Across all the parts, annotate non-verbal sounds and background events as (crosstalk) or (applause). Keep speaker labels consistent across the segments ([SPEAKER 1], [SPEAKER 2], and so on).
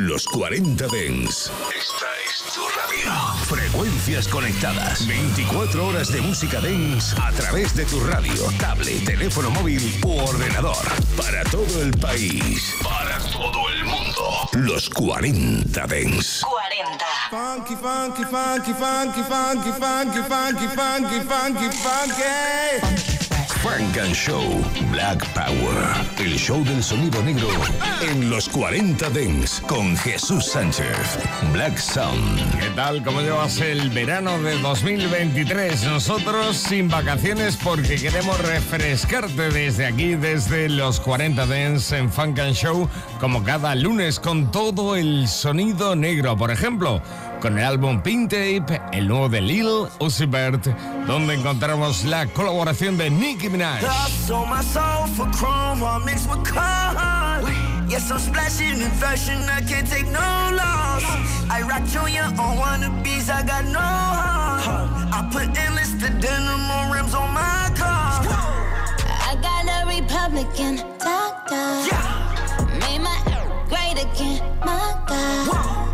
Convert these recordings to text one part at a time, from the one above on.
[SPEAKER 1] Los 40 Dens. Esta es tu radio. Frecuencias conectadas. 24 horas de música dance a través de tu radio, tablet, teléfono móvil u ordenador. Para todo el país. Para todo el mundo. Los 40 Dens.
[SPEAKER 2] 40.
[SPEAKER 3] Funky, funky, funky, funky, funky, funky, funky, funky, funky, funky.
[SPEAKER 1] Frank and Show Black Power. El show del sonido negro en los 40 Dents con Jesús Sánchez. Black Sound.
[SPEAKER 4] ¿Qué tal? ¿Cómo llevas el verano de 2023? Nosotros sin vacaciones porque queremos refrescarte desde aquí, desde los 40 Dents en Funk and Show, como cada lunes con todo el sonido negro. Por ejemplo, con el álbum Pink Tape, el nuevo de Lil Uzi Vert, donde encontramos la colaboración de Nicki Minaj.
[SPEAKER 5] Yes, I'm splashing in fashion, I can't take no loss. I rock Junior on wannabes, I got no heart. I put endless to denim on rims on my car.
[SPEAKER 6] I got a Republican doctor. Yeah. Made my great again, my God. Know you mad now,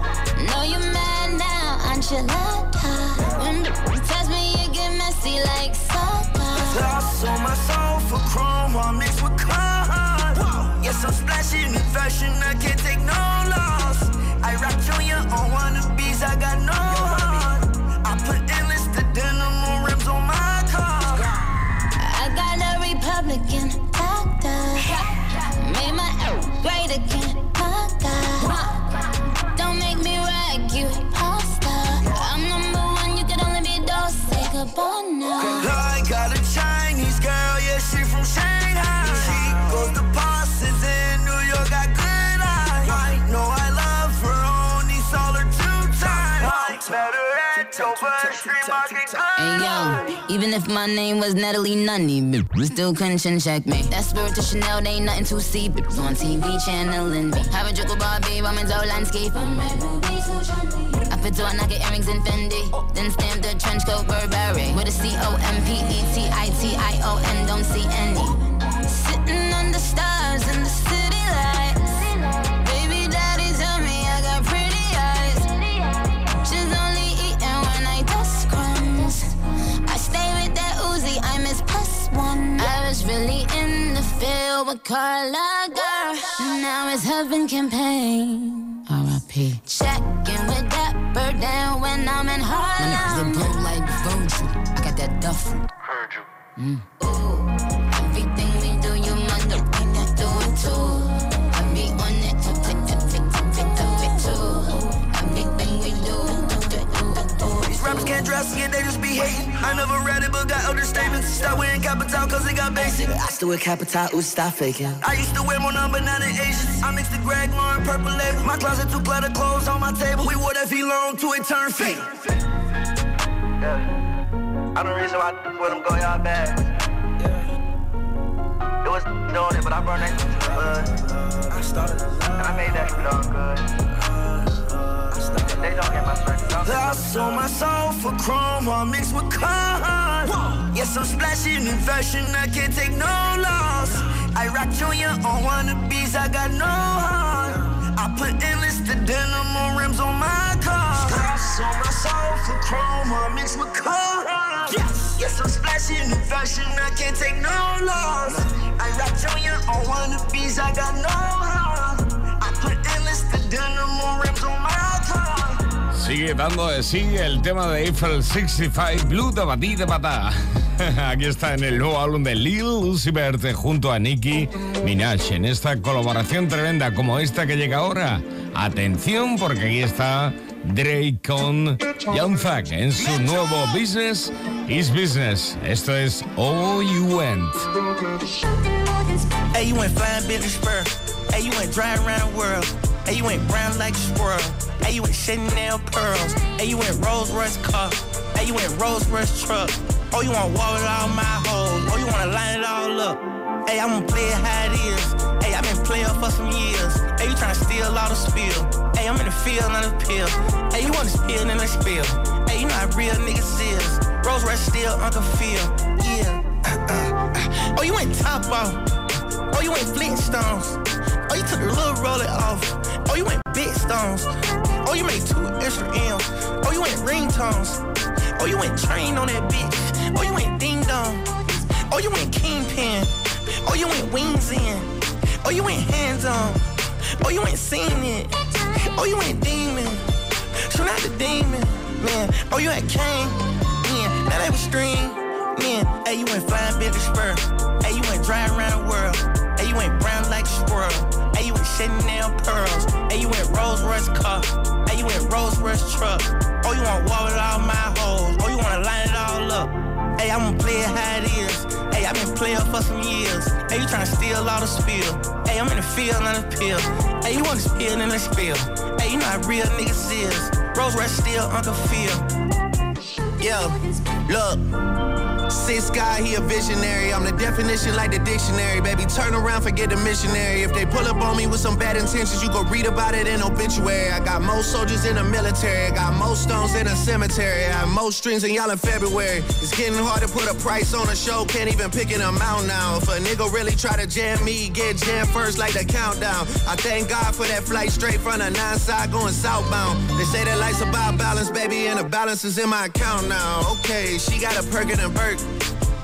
[SPEAKER 6] enchilada. When you touch me, you get messy like soda.
[SPEAKER 5] Lost on my soul for chrome, while mixed with card. Yes, I'm splashing in fashion, I can't take no loss. I rock Junya Watanabe, I got no
[SPEAKER 6] Hey yo, even if my name was Natalie Nunny, we still couldn't chin check me. That spirit to Chanel, they ain't nothing to see. But on TV channeling me. Have a joke about babe, I'm in Zoe landscape. I put two knock earrings in Fendi. Then stamp the trench coat Burberry. With a C O M P E T I T I O N, don't see any. Sitting under stars in the city one. I was really in the field with Carla girl. Now it's heaven campaign. R.I.P. Checking with that bird down when I'm in Harlem.
[SPEAKER 7] When I was The blow like Virgil. I got that duffel.
[SPEAKER 6] Ooh, everything we do, you must do it too. Do it.
[SPEAKER 5] These rappers can't dress it, they just be hating. I never read it, but got understatements. Start wearing capital, cause it got basic.
[SPEAKER 7] I still wear capital, ooh, stop faking.
[SPEAKER 5] I used to wear more number nine than Asians. I mixed the Greg Lauren purple label. My closet too cluttered, clothes on my table. We wore that V-Long till it turned fake.
[SPEAKER 8] Yeah. I'm the reason why I put them go y'all back. It was doing it, but I burned that to the.
[SPEAKER 5] I started
[SPEAKER 8] And I made that shit look good. They don't get my strength. Don't get my
[SPEAKER 5] Lost on my soul for chrome, all mixed with card. Yes, I'm splashing in fashion, I can't take no loss. I rock Junior on wannabes, I got no heart. I put endless to denim on rims on my car. Lost on my soul for chrome, all mixed with card. Yes, yes, I'm splashing in fashion, I can't take no loss. I rock Junya Watanabe, I got no heart. I put endless to denim
[SPEAKER 4] Sigue dando de sí el tema de Eiffel 65 Blue de Batí de Patá. (laughs) Aquí está en el nuevo álbum de Lil Uzi Vert junto a Nicki Minaj en esta colaboración tremenda como esta que llega ahora. Atención porque aquí está Drake con Young Thug en su nuevo Business is Business. Esto es All You Went.
[SPEAKER 9] Hey, you Spur. Hey, you around world. Hey, you like a. Hey, you went Chanel pearls. Hey, you went Rolls Royce car. Hey, you went Rolls Royce truck. Oh, you wanna walk with all my hoes. Oh, you wanna line it all up. Hey, I'm gonna play it how it is. Hey, I've been playing for some years. Hey, you tryna steal all the spill. Hey, I'm in the field, not a pill. Hey, you wanna spill, then let's spill. Hey, you know how real niggas is. Rolls Royce still Uncle Phil. Yeah. Uh, uh, uh. oh, you went top off. Oh, you went Flintstones. Oh, you took the little roller off. Oh, you went big stone. Oh, you made two extra M's. Oh, you went ringtones. Oh, you went train on that bitch. Oh, you went ding dong. Oh, you went kingpin. Oh, you went wings in. Oh, you went hands on. Oh, you ain't seen it. Oh, you ain't demon. So not the demon, man. Oh, you ain't Kane. Man, now that was string. Man, hey, you went flying Billy Spur. Hey, you went driving around the world. Hey, you went brown like a squirrel. Chanel pearls. Hey, you went Rolls Royce car. Hey, you went Rolls Royce truck. Oh, you wanna walk with all my hoes. Oh, you wanna line it all up. Hey, I'm going to play it how it is. Hey, I've been playing for some years. Hey, you trying to steal all the spill. Hey, I'm in the field on the pill. Hey, you want to spill in the spill. Hey, you know how real niggas is. Rose Red still Uncle Phil.
[SPEAKER 2] Yeah, look. Six guy, he a visionary. I'm the definition like the dictionary. Baby, turn around, forget the missionary. If they pull up on me with some bad intentions, you go read about it in obituary. I got most soldiers in the military. I got most stones in a cemetery. I have most strings in y'all in February. It's getting hard to put a price on a show. Can't even pick an amount now. If a nigga really try to jam me, get jammed first like the countdown. I thank God for that flight straight from the nine side going southbound. They say that life's about balance, baby, and the balance is in my account now. Okay, she got a Perkin and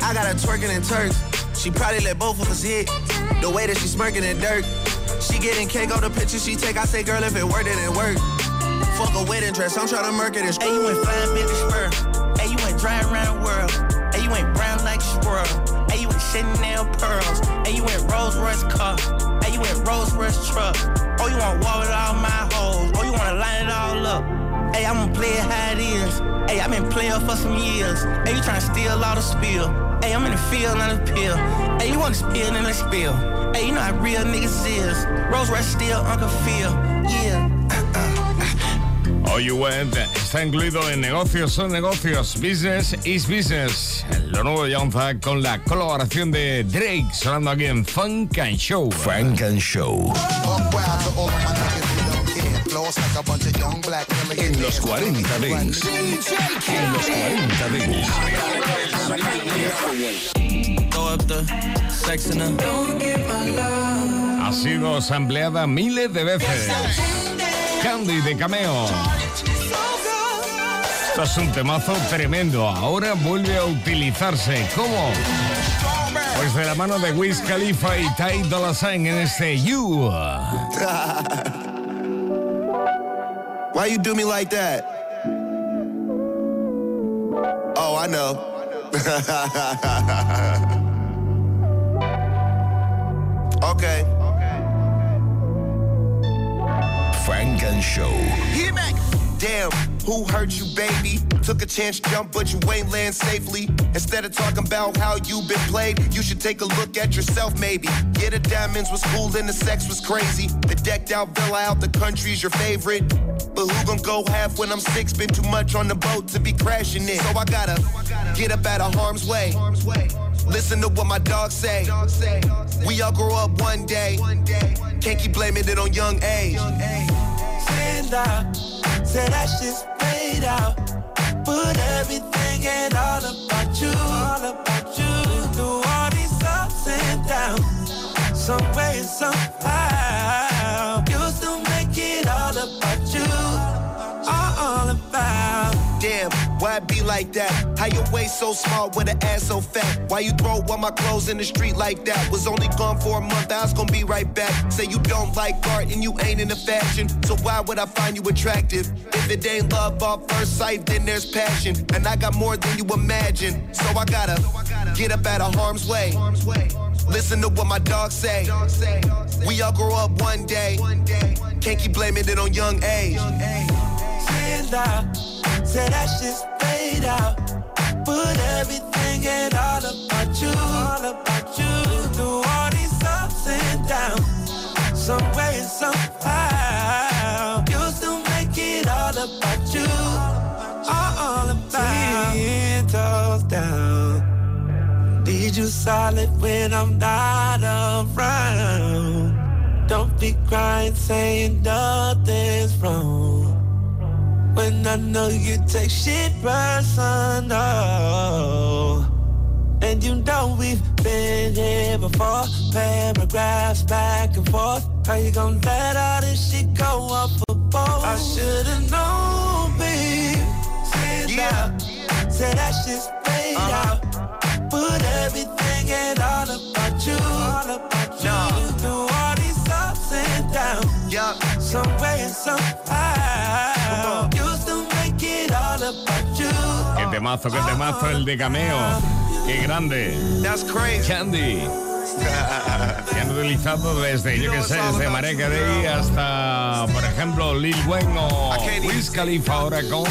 [SPEAKER 2] I got her twerking in Turks. She probably let both of us hit. The way that she smirking in dirt. She getting cake on the picture she take. I say, girl, if it worked, it didn't work. Fuck a wedding dress. I'm trying to murk it.
[SPEAKER 9] Hey, you went flying Billy Spur. Hey, you ain't driving around the world. Hey, you ain't brown like a squirrel. Hey, you went Chanel pearls. Hey, you went Rolls Royce car. Hey, you ain't Rolls Royce truck. Oh, you wanna walk with all my hoes. Oh, you wanna line it all up. Hey, I'm gonna play it how it is. Hey, I've been playing for some years. Hey, you trying to steal all the spill. Hey, I'm in the field on the pill. Hey, you want to spill in the spill. Hey, you know how real niggas is. Rose Red still Uncle Phil. Yeah. (laughs)
[SPEAKER 4] Oh, you went está incluido en negocios son negocios, business is business. Lo nuevo de Young con la colaboración de Drake sonando aquí en Funk and Show.
[SPEAKER 1] Funk and Show. En los 40 Dents. En los 40 Dents.
[SPEAKER 4] Ha sido sampleada miles de veces. Candy de Cameo. Esto es un temazo tremendo. Ahora vuelve a utilizarse. ¿Cómo? Pues de la mano de Wiz Khalifa y Ty Dolla Sign en este You. (laughs)
[SPEAKER 2] Why you do me like that? Oh, I know. (laughs) okay.
[SPEAKER 1] Funk and Show.
[SPEAKER 2] Back. Damn, who hurt you, baby? Took a chance, jump, but you ain't land safely. Instead of talking about how you been played, you should take a look at yourself, maybe. Yeah, the diamonds was cool and the sex was crazy. The decked out villa out the country's your favorite. But who gon' go half when I'm six? Been too much on the boat to be crashing it. So I gotta get up out of harm's way. Listen to what my dogs say. We all grow up one day. Can't keep blaming it on young age.
[SPEAKER 10] Stand out, say that shit's played out. Put everything and all about you, all about you. Through all these ups and downs, some way somehow, you still make it all about you, all about.
[SPEAKER 2] Damn, why it be like that? How your waist so small with an ass so fat? Why you throw all my clothes in the street like that? Was only gone for a month, I was gonna be right back. Say you don't like art and you ain't into fashion, so why would I find you attractive? If it ain't love off first sight, then there's passion. And I got more than you imagine, so I gotta get up out of harm's way. Listen to what my dogs say. We all grow up one day. Can't keep blaming it on young age.
[SPEAKER 10] Stand out, say that shit's played out. Put everything and all about you, all about you. Through all these ups and downs, some way and somehow, you still make it all about you, all, all about. Ten toes down, need you solid when I'm not around. Don't be crying, saying nothing's wrong. When I know you take shit personal And you know we've been here before Paragraphs back and forth How you gonna let all this shit go up a both?
[SPEAKER 11] I should've known, babe Say it yeah. out Say that shit's laid uh-huh. out Put everything and all about you All about yeah. you Through all these ups and downs
[SPEAKER 12] yep.
[SPEAKER 11] Some way and some
[SPEAKER 4] Qué temazo, qué temazo el de cameo. Qué grande.
[SPEAKER 12] That's crazy.
[SPEAKER 4] Candy. que han utilizado desde, yo que sé, desde Mareka Day hasta, por ejemplo, Lil Wayne o Wiz Khalifa ahora con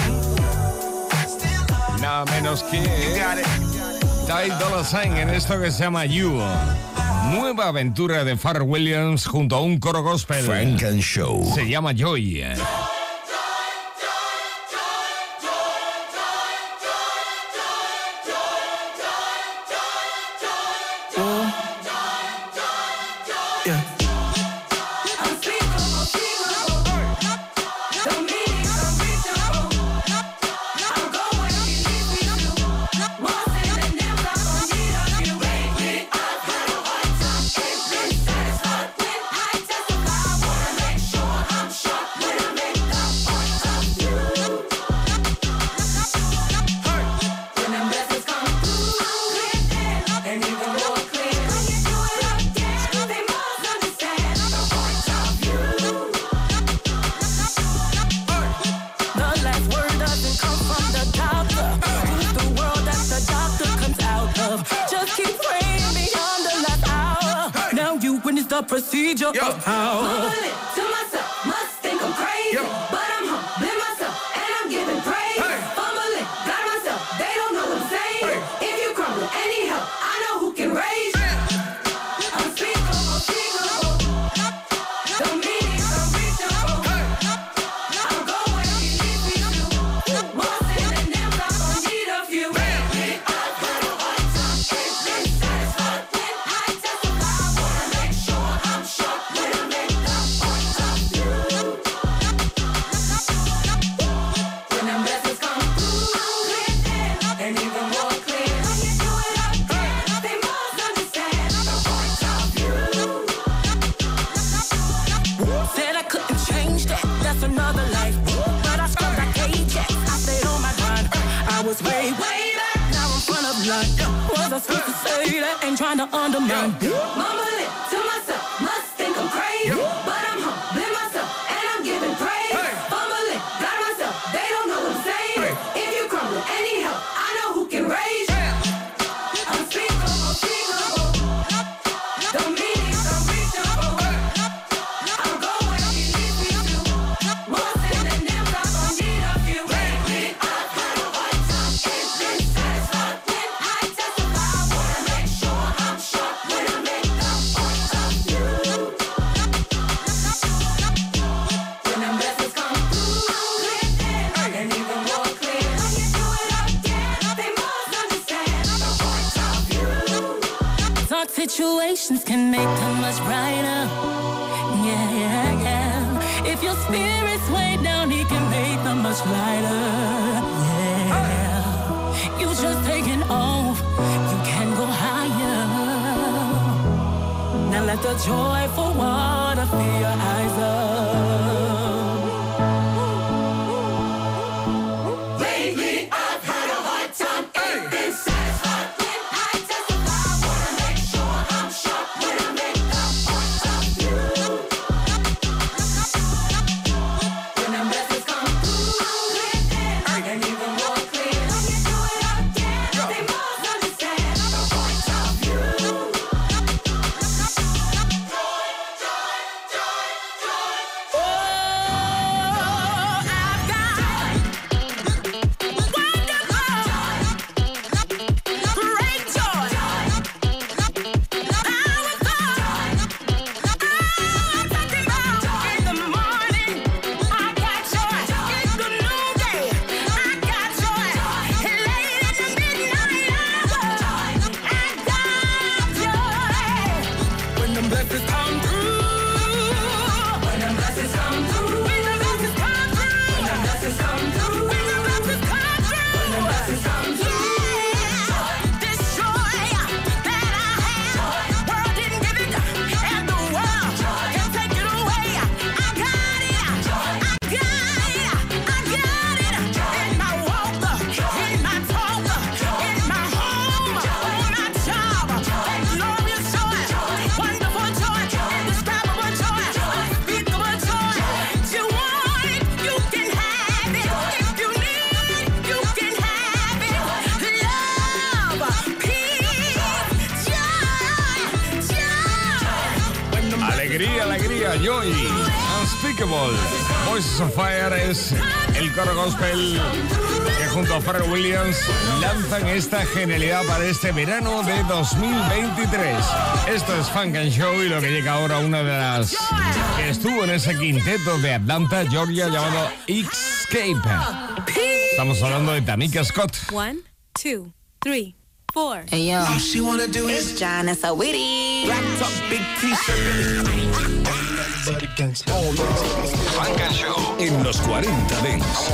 [SPEAKER 4] nada menos que Ty Dolla Sign en esto que se llama You. Nueva aventura de Pharrell Williams junto a un coro gospel.
[SPEAKER 1] Frank and Show.
[SPEAKER 4] Se llama Joy.
[SPEAKER 11] Procedure Yo. of how.
[SPEAKER 13] Situations can make them much brighter. Yeah, yeah, yeah. If your spirit's way down, he can make them much lighter. Yeah. You just taking off, you can go higher. Now let the joyful water fill your eyes up.
[SPEAKER 4] Unspeakable. Voices of Fire es el coro gospel que junto a Pharrell Williams lanzan esta genialidad para este verano de 2023. Esto es Funk and Show y lo que llega ahora una de las que estuvo en ese quinteto de Atlanta, Georgia llamado Escape. Estamos hablando de Tamika Scott.
[SPEAKER 14] One, two, three, four.
[SPEAKER 6] Hey yo,
[SPEAKER 10] All she wanna do is
[SPEAKER 6] John and Sawiti.
[SPEAKER 9] Black top, big t-shirt.
[SPEAKER 1] Funk and Show en los 40 Dents.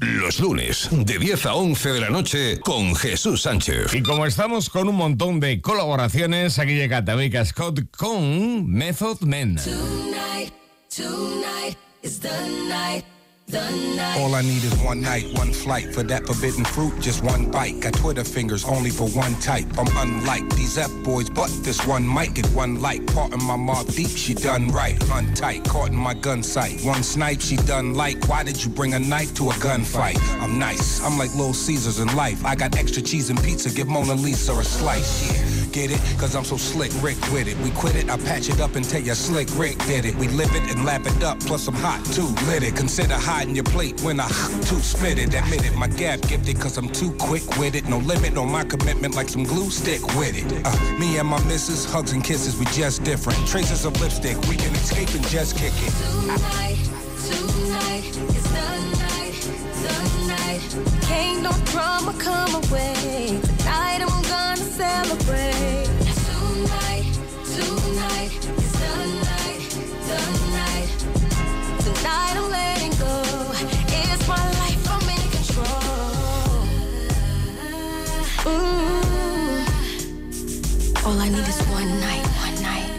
[SPEAKER 1] Los lunes, de 10 a 11 de la noche, con Jesús Sánchez.
[SPEAKER 4] Y como estamos con un montón de colaboraciones, aquí llega Tamika Scott con Method Men.
[SPEAKER 15] Tonight, tonight is the night, the night.
[SPEAKER 16] All I need is one night, one flight. For that forbidden fruit, just one bite. Got Twitter fingers only for one type. I'm unlike these F boys, but this one might get one like. Part of my mob deep, she done right. Untight, caught in my gun sight. One snipe, she done like. Why did you bring a knife to a gunfight? I'm nice, I'm like Little Caesars in life. I got extra cheese and pizza, give Mona Lisa a slice. Yeah. Get it? Cause I'm so slick, Rick with it. We quit it, I patch it up and tell ya slick Rick did it. We live it and lap it up, plus I'm hot too, lit it. Consider your plate when I too spit it. Admit it, my gap gifted cause I'm too quick with it. No limit on my commitment like some glue stick with it. Uh, me and my missus, hugs and kisses, we just different. Traces of lipstick, we can escape and just kick it.
[SPEAKER 15] Tonight, tonight is the night, the night. No drama come away. Tonight I'm gonna celebrate. Tonight, tonight is the night, the night. Tonight I'm letting Mm. All I need is one night, one night.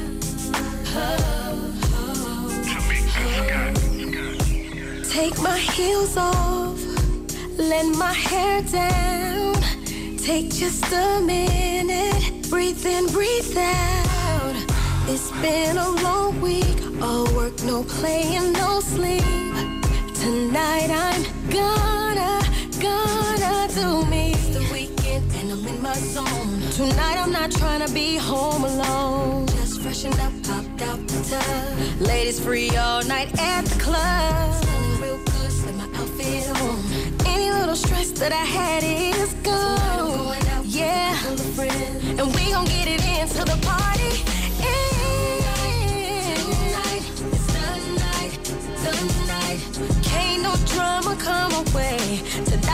[SPEAKER 15] Take my heels off, let my hair down. Take just a minute, breathe in, breathe out. It's been a long week, all work, no play, and no sleep. Tonight I'm gonna, gonna do me. Zone. Tonight I'm not trying to be home alone. Just freshen up, popped out the tub. Ladies free all night at the club. Smelling real good, slip my outfit on. Any little stress that I had is gone. Yeah, and we gon' get it into the party. Tonight is the night, the night. Can't no drama come away. Tonight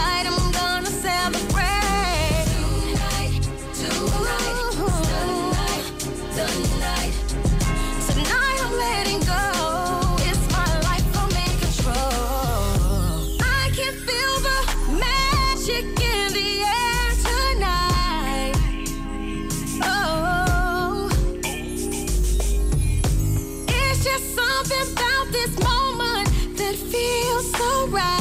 [SPEAKER 15] something about this moment that feels so right.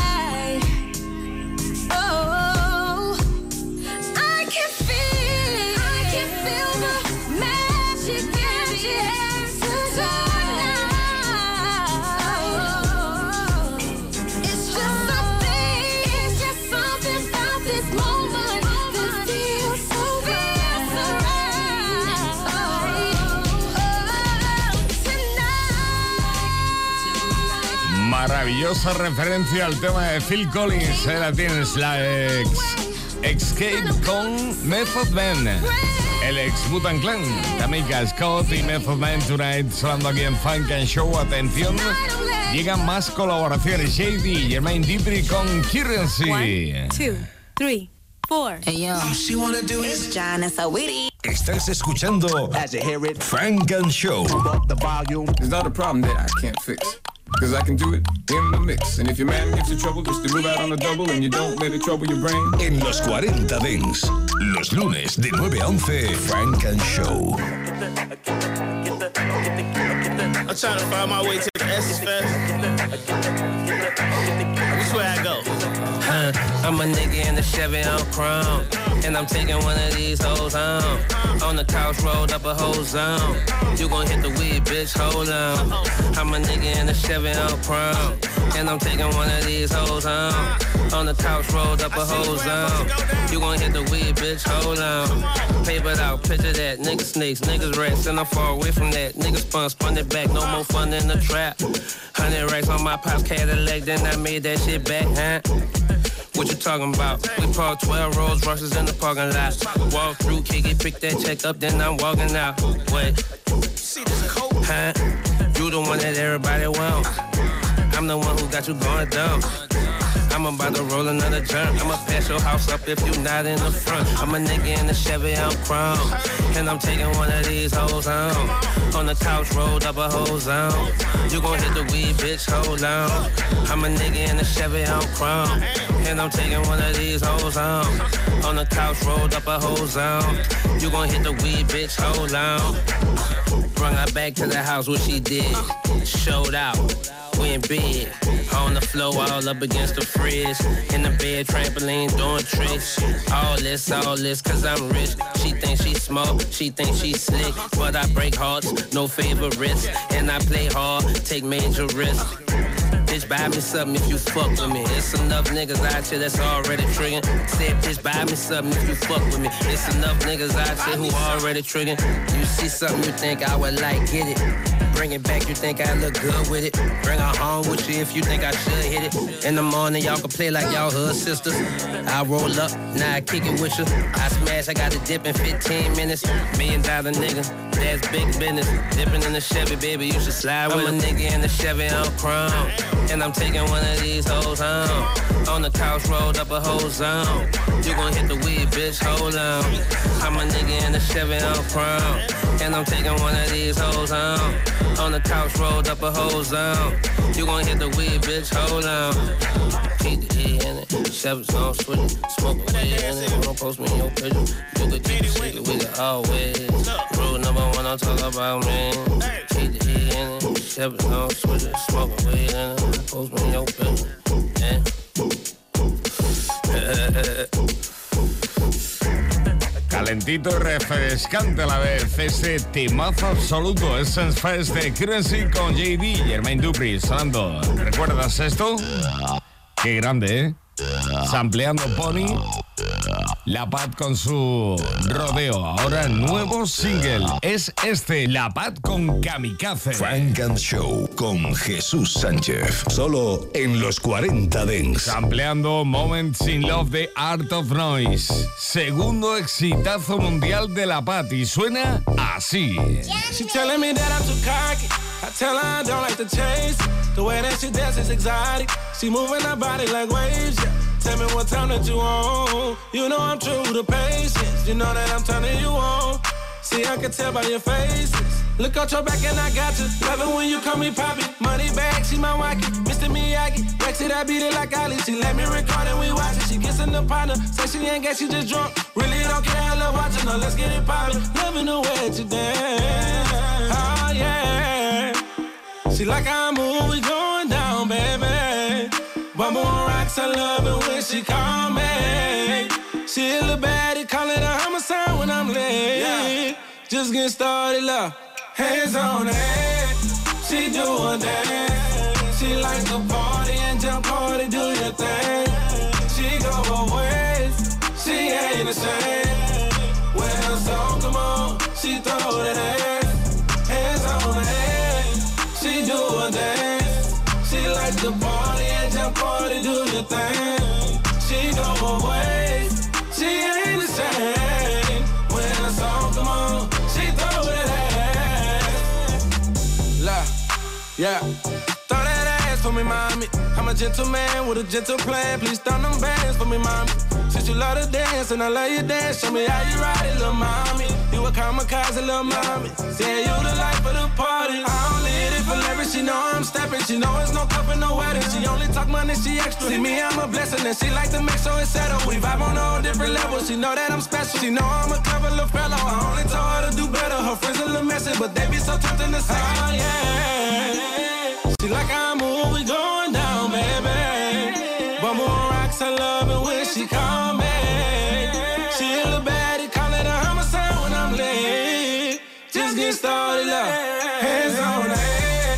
[SPEAKER 4] Maravillosa referencia al tema de Phil Collins. Ahí la tienes, la ex Escape con Method Man. El ex Butan Clan, Tamika Scott y Method Man Tonight, sonando aquí en Funk and Show. Atención, llegan más colaboraciones. JD, Jermaine Dipri con Currency.
[SPEAKER 14] One, two, three, four.
[SPEAKER 6] Hey yo,
[SPEAKER 10] all she wanna do is.
[SPEAKER 1] Estás escuchando Funk and Show.
[SPEAKER 17] up the volume.
[SPEAKER 18] It's not a problem that I can't fix. Cause I can do it in the mix. And if your man gives you trouble, just to move out on a double and you don't let it trouble your brain.
[SPEAKER 1] En los 40 Dance. Los lunes de 9 a 11, Funk and Show.
[SPEAKER 9] I'm trying to find my way to the Essence Fest.
[SPEAKER 17] This where I go.
[SPEAKER 19] I'm a nigga in the Chevy on chrome. And I'm taking one of these hoes home. On the couch, rolled up a whole zone. You gon' hit the weed, bitch, hold on. I'm a nigga in the Chevy on chrome. And I'm taking one of these hoes home. On the couch, rolled up a whole zone. You gon' hit the weed, bitch, hold on. Paper out, picture that. Niggas snakes, niggas rats, and I'm far away from that. Niggas spun, spun it back, no more fun in the trap. Hundred racks on my pop's Cadillac, then I made that shit back, huh? What you talking about? We parked 12 Rolls Royces in the parking lot. Walk through, kick it, pick that check up, then I'm walking out. Wait. Huh? You the one that everybody want. I'm the one who got you going down. I'm about to roll another jump. I'ma pass your house up if you not in the front. I'm a nigga in the Chevy, I'm chrome. And I'm taking one of these hoes home. On the couch, rolled up a whole zone. You gon' hit the weed, bitch, hold on. I'm a nigga in the Chevy, I'm chrome. And I'm taking one of these hoes home. On the couch, rolled up a whole zone. You gon' hit the weed, bitch, hold on. Brung her back to the house, what she did. Showed out. went bed, on the floor, all up against the fridge. In the bed, trampoline, doing tricks. All this, all this, cause I'm rich. She thinks she smart, she thinks she slick. But I break hearts, no favorites. And I play hard, take major risks. Buy me something if you fuck with me. It's enough niggas out here that's already triggering. Said, bitch, buy me something if you fuck with me. It's enough niggas out here who already triggering. You see something you think I would like, get it. Bring it back, you think I look good with it. Bring her home with you if you think I should hit it. In the morning, y'all can play like y'all hood sisters. I roll up, now I kick it with you. I smash, I got to dip in 15 minutes. Million dollar nigga, that's big business. Dipping in the Chevy, baby, you should slide with I'm a nigga in the Chevy on chrome. And I'm taking one of these hoes home. On the couch, rolled up a whole zone. You gon' hit the weed, bitch, hold on. I'm a nigga in the Chevy on chrome. And I'm taking one of these hoes home. On the couch, rolled up a whole zone. You gon' hit the weed, bitch, hold on. Keep the E in it. Chevy on switch, smoke a weed in it. Don't post me in your picture. You could keep secret, we can always. Rule number one, don't talk about me. Keep the E in it. Chevy on switch, smoke a weed in it. Post me in your picture. Yeah. (laughs)
[SPEAKER 4] Calentito y refrescante a la vez, ese timazo absoluto, Essence Fest de Currency con JD, Jermaine Dupri, sonando. ¿Recuerdas esto? Qué grande, ¿eh? Sampleando Pony, La Pat con su rodeo. Ahora nuevo single es este, La Pat con Kamikaze.
[SPEAKER 1] Frank and Show con Jesús Sánchez. Solo en los 40 Dents.
[SPEAKER 4] Sampleando Moments in Love de Art of Noise. Segundo exitazo mundial de La Pat y suena así.
[SPEAKER 10] She telling me that I'm too cocky. I tell her I don't like to chase. The way that she dances is exotic. She moving her body like waves. Yeah. Tell me what time that you on. You know I'm true to patience. You know that I'm turning you on. See, I can tell by your faces. Look out your back and I got you. Love it when you call me Poppy. Money bag, she my wacky. Mr. Miyagi. Rex I beat it like Ali. She let me record and we watch it. She kissing the partner. Say she ain't got, she just drunk. Really don't care, I love watching her. Let's get it poppin'. Loving the way that you dance. Oh, yeah. She like how I move, we going down, baby. Bumble on rocks, I love it when she call me. She a little baddie, call it a homicide when I'm late. Just get started, love. Hands on head, she doing that. She like to party and jump party, do your thing. She go ways, she ain't same. When her song come on, she throw that ass. She go ways, she ain't the same. When song come on, she throw ass. Yeah. Throw that ass for me, mommy. I'm a gentleman with a gentle plan. Please throw them bands for me, mommy. Since you love to dance and I love you dance, show me how you ride it, little mommy. A kamikaze, little mommy. Say you the life of the party. I don't need it for leverage. She know I'm stepping. She know it's no cup and no wedding. She only talk money, she extra. See me, I'm a blessing, and she like to make sure it's settled. We vibe on all different levels. She know that I'm special. She know I'm a clever little fellow. I only told her to do better. Her friends a little messy, but they be so tempting to say, oh yeah. She like I move, we going down, baby. But more rocks, I love it when she call me. Started up, hands on her.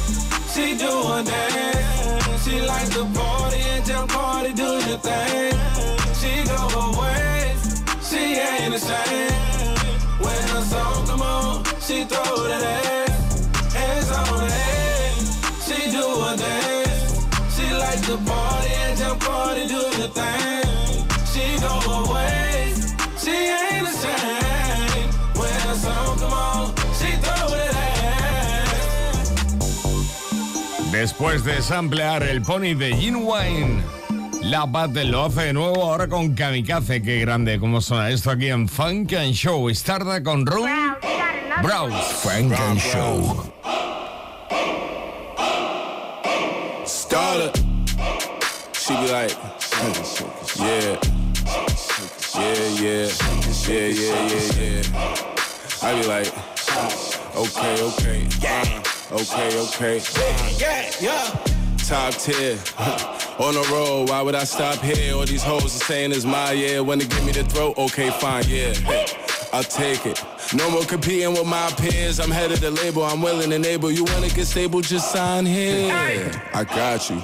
[SPEAKER 10] She doing that. She like the party and jump party, do your thing. She go away, she ain't ashamed. When the song come on, she throw that ass, hands on her. She doing that. She like the party and jump party, do your thing.
[SPEAKER 4] Después de samplear el pony de Wine, la Battle lo hace de nuevo ahora con Kamikaze. Qué grande cómo suena esto aquí en Funk and Show. Starda con Room Browse.
[SPEAKER 1] Funk and Show.
[SPEAKER 17] Starter. She be like, (laughs) yeah, yeah, yeah, yeah, yeah, yeah, yeah. I be like, okay, okay, uh, okay, okay.
[SPEAKER 10] Yeah, yeah.
[SPEAKER 17] Top tier. (laughs) On the road, why would I stop here? All these hoes are saying it's my year. When they give me the throat, okay, fine, yeah. Hey, (laughs) I'll take it. No more competing with my peers. I'm head of the label. I'm willing and able. You wanna get stable? Just sign here. I got you.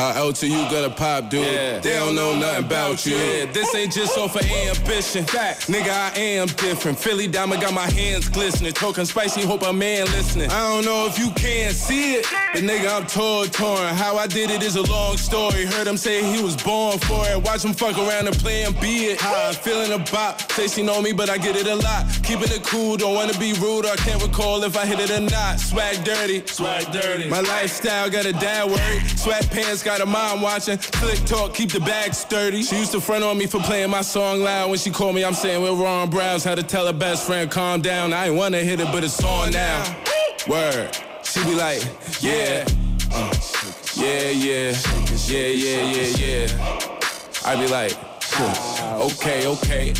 [SPEAKER 17] How else are you gotta pop, dude? They don't know nothing about you. Yeah, this ain't just off of ambition. Nigga, I am different. Philly Diamond got my hands glistening. Talking spicy, hope a man listening. I don't know if you can see it, but nigga, I'm torn, torn. How I did it is a long story. Heard him say he was born for it. Watch him fuck around and play and be it. How I'm feeling a bop. Say she know me, but I get it a lot. Keeping it cool, don't wanna be rude. I can't recall if I hit it or not. Swag dirty, swag dirty. My lifestyle got a dad worried. Sweatpants got a mom watching. Click talk, keep the bag sturdy. She used to front on me for playing my song loud. When she called me, I'm saying we're Ron Browns. Had to tell her best friend, calm down. I ain't wanna hit it, but it's on now. Word. She be like, yeah. uh, yeah, yeah. Yeah, yeah, yeah, yeah. I be like, huh, okay, okay.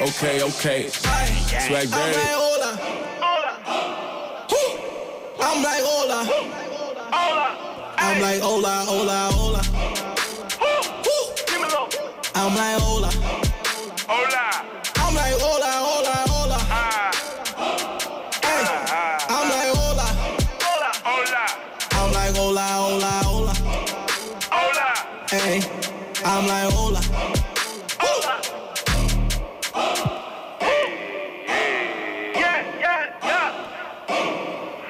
[SPEAKER 17] Okay, okay. Swag
[SPEAKER 10] I'm
[SPEAKER 17] dirty.
[SPEAKER 10] like, hola. I'm like, hola. I'm like, hola, hola, hola. I'm like, hola. Hola. I'm like, hola, hola, hola. Hey, I'm like, hola. Hola, hola. I'm like, hola, hola, hola. Hey, I'm like, hola.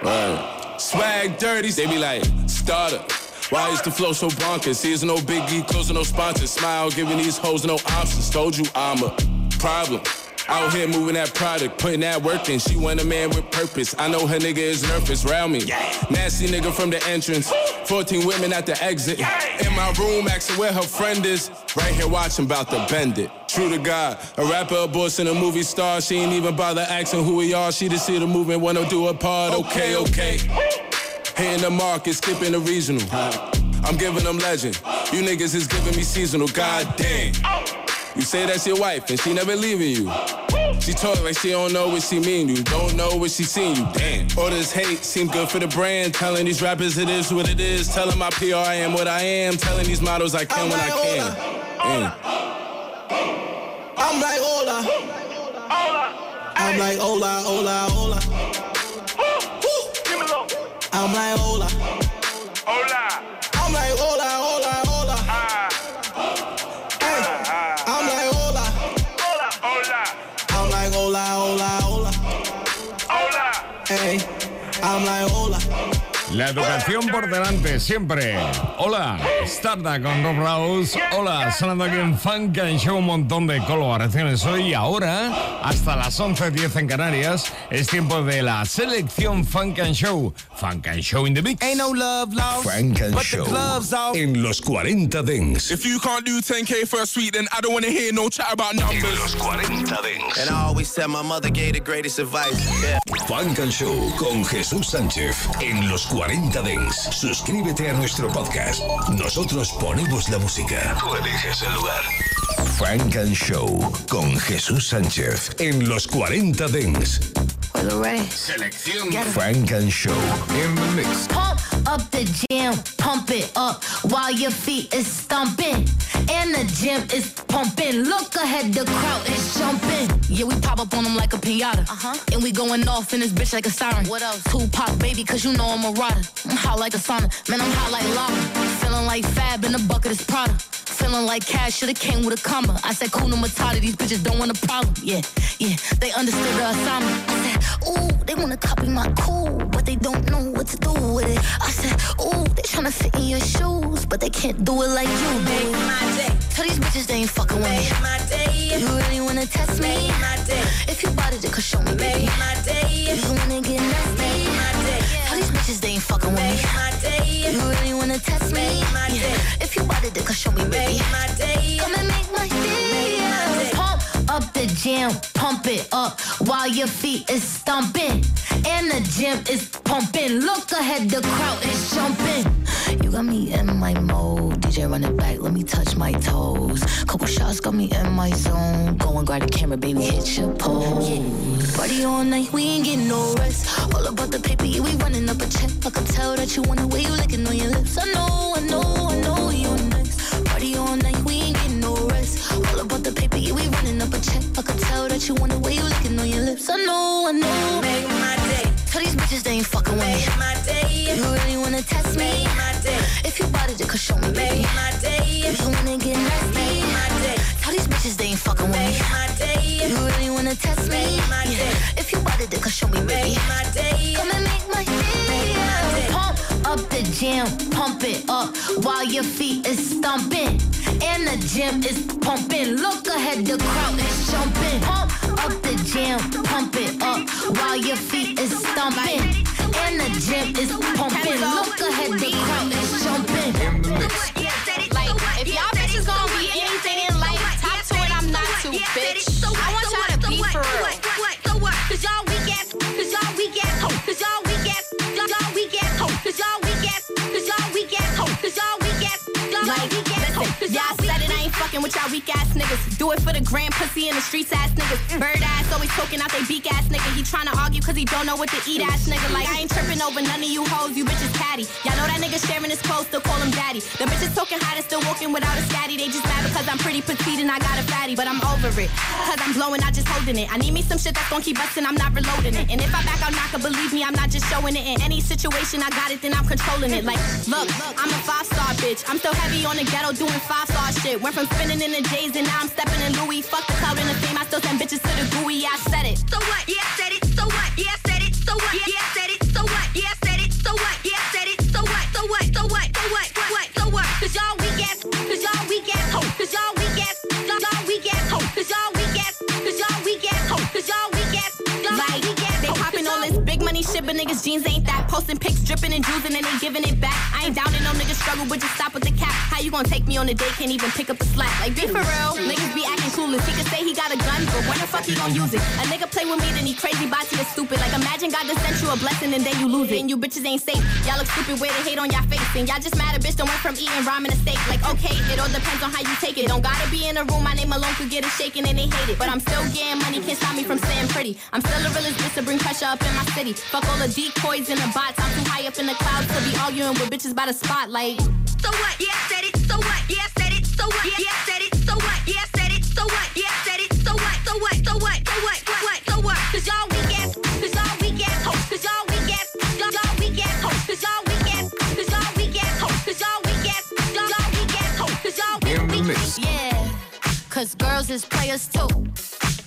[SPEAKER 17] Right. Swag dirty, they be like, starter. Why is the flow so bonkers? Here's no biggie, closing no sponsors. Smile, giving these hoes no options. Told you I'm a problem. Out here moving that product, putting that work in. She want a man with purpose. I know her nigga is nervous round me. Yeah. Nasty nigga from the entrance. 14 women at the exit. In my room, asking where her friend is. Right here watching, about to bend it. True to God, a rapper, a boss, and a movie star. She ain't even bother asking who we are. She just see the movement, wanna do a part. Okay, okay. Hitting the market, skipping the regional. I'm giving them legend. You niggas is giving me seasonal. God damn. You say that's your wife and she never leaving you. She talk like she don't know what she mean. You don't know what she seen you. Damn. All this hate seem good for the brand. Telling these rappers it is what it is. Telling my PR I am what I am. Telling these models I can when I can. Damn.
[SPEAKER 10] I'm like, hola. I'm like, hola, hola, hola. I'm like, hola. Hola. I'm like, hola, hola, hola. Ah. Hey, ah, ah, I'm like, hola. Hola, hola. I'm like, hola, hola, hola. Hey, I'm like, hola.
[SPEAKER 4] La educación por delante, siempre. Hola, Starda con Rob Rouse. Hola, sonando aquí en Funk and Show un montón de colaboraciones hoy. Y ahora, hasta las 11.10 en Canarias, es tiempo de la selección Funk and Show. Funk and Show in the Mix.
[SPEAKER 10] Ain't no love lost.
[SPEAKER 1] Funk and
[SPEAKER 10] but the
[SPEAKER 1] Show. En los 40 Dents.
[SPEAKER 20] If you can't do 10k for a suite, then I don't wanna hear no chat about numbers.
[SPEAKER 1] En los 40 Dents.
[SPEAKER 2] And I always said my mother gave the greatest advice. Yeah.
[SPEAKER 1] Funk and Show con Jesús Sánchez en los 40 Dents. Suscríbete a nuestro podcast. Nosotros ponemos la música. Tú eliges el lugar. Funk and Show con Jesús Sánchez en los 40 Dance.
[SPEAKER 4] Selección
[SPEAKER 1] Funk and Show in the mix.
[SPEAKER 21] Pump up the jam, pump it up while your feet is stomping.
[SPEAKER 6] And the gym is pumping. Look ahead, the crowd is jumping. Yeah, we pop up on them like a pinata. Uh-huh. And we going off in this bitch like a siren. What else? Tupac, baby, cause you know I'm a rider. I'm hot like a sauna. Man, I'm hot like lava. Feeling like Fab in the bucket is Prada. Feeling like cash should've came with a comma. I said, Kuna Matata, these bitches don't want a problem. Yeah, yeah, they understood the assignment. I said, ooh, they wanna copy my cool, but they don't know what to do with it. I said, ooh, they tryna fit in your shoes, but they can't do it like you do. Make my day. Tell these bitches they ain't fucking with me. my day. You really wanna test me? Make my day. If you bought it, then could show me, baby. Make my day. You wanna get nasty? Make my day. Tell these bitches they ain't fucking with me. Make my day. You really wanna test me? Make my day. If you bought it, could show me, baby. Make my day. Come and make my day. Pump up the jam, pump it up while your feet is stumping. And the gym is pumping. Look ahead, the crowd is jumping. You got me in my mode. DJ run it back, let me touch my toes. Couple shots got me in my zone. Go and grab the camera, baby, hit your pose. Party all night, we ain't getting no rest. All about the paper, yeah, we running up a check. I can tell that you want the way you licking on your lips. I know, I know, I know about the paper, yeah, we running up a check. I can tell that you want the way you licking on your lips. I know, I know. Make my day. Tell these bitches they ain't fucking with me. Make my day. You really wanna test me? Make my day. If you bought it, then could show me, baby. Make my day. You wanna get nasty? Make my day. Tell these bitches they ain't fucking with me. Make my day. You really wanna test me? Make my day. If you bought it, then could show me, baby. Make my day. Come and make my day. Up the jam, pump it up while your feet is stumping. And the gym is pumping. Look ahead, the crowd is jumping.
[SPEAKER 21] With y'all weak ass niggas. Do it for the grand pussy in the streets ass niggas. Mm. Bird ass always poking out they beak ass nigga. He tryna argue cause he don't know what to eat ass mm. nigga. Like, I ain't tripping over none of you hoes, you bitches catty. Y'all know that nigga sharing his clothes, still call him daddy. The bitches talking hot and still walking without a scatty. They just mad because I'm pretty petite and I got a fatty, but I'm over it. Cause I'm blowing, not just holding it. I need me some shit that's gonna keep busting, I'm not reloading it. And if I back out knocker, believe me, I'm not just showing it. In any situation I got it, then I'm controlling it. Like, look, I'm a five star bitch. I'm still heavy on the ghetto doing five star shit. Went from spinning in the J's and now I'm stepping in Louis. Fuck the cloud and the fame, I still send bitches to the gooey.
[SPEAKER 11] I said it. So what? Yeah, I said it. So what? Yeah, I said it. So what? Yeah, I said it.
[SPEAKER 21] Shit, but niggas jeans ain't that. Posting pics, dripping and juicing, and they giving it back. I ain't down in no niggas struggle, but just stop with the cap. How you gonna take me on a date? Can't even pick up the slack. Like, be for real. Niggas be acting clueless. He can say he got a gun, but when the fuck he gon' use it? A nigga play with me, then he crazy, bossy is stupid. Like, imagine God just sent you a blessing and then you lose it. And you bitches ain't safe. Y'all look stupid where they hate on y'all face. And y'all just mad a bitch that went from eating ramen to steak. Like, okay, it all depends on how you take it. Don't gotta be in a room, my name alone could get it shaken and they hate it. But I'm still getting money, can't stop me from staying pretty. I'm still a realist bitch to bring pressure up in my city. Fuck all the decoys and the bots. I'm too high up in the clouds to be arguing with bitches by the spotlight.
[SPEAKER 11] So what? Yeah, I said it. So what? Yeah, I said it. So what? Yeah, I said it. So what? Yeah, I said it. So what? Yeah, I said it. So what? So what? So what? So what? What? What? So what? Cause y'all weak ass. Cause y'all weak ass. Ho. Cause y'all weak ass. Y'all y'all weak ass. Ho. Cause y'all weak ass. Cause y'all weak ass. Ho. Cause y'all weak ass. Y'all y'all weak ass. Ho. Cause y'all weak
[SPEAKER 18] In the mix.
[SPEAKER 6] Yeah, cause girls is players too.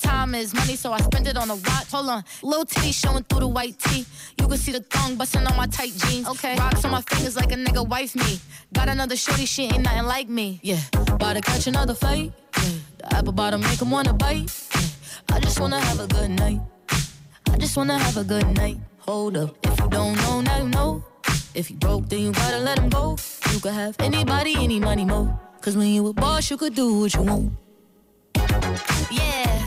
[SPEAKER 6] Time is money, so I spend it on a watch. Hold on, little titty showing through the white tee. You can see the thong busting on my tight jeans. Okay, rocks on my fingers like a nigga wife me. Got another shorty, she ain't nothing like me. Yeah, about to catch another fight. Yeah, the apple bottom make 'em wanna bite. Yeah, I just wanna have a good night. I just wanna have a good night. Hold up, if you don't know, now you know. If you broke, then you gotta let him go. You could have anybody, any money, mo. Cause when you a boss, you could do what you want. Yeah,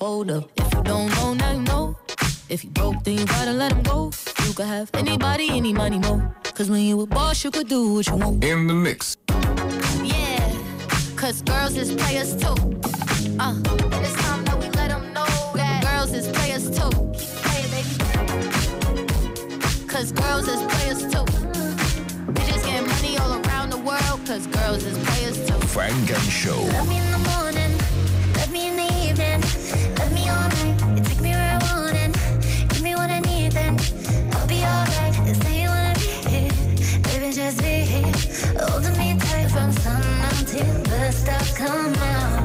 [SPEAKER 6] Hold up, if you don't know, now you know. If you broke, then you gotta let him go. You could have anybody, any money, more. Cause when you a boss, you could do what you want.
[SPEAKER 18] In the mix.
[SPEAKER 6] Yeah, cause girls is players too. Uh, and it's time that we let them know that girls is players too. Keep playing, baby. Cause girls is players too. Bitches getting money all around the world, cause girls is players too.
[SPEAKER 1] Funk and Show.
[SPEAKER 11] Come out.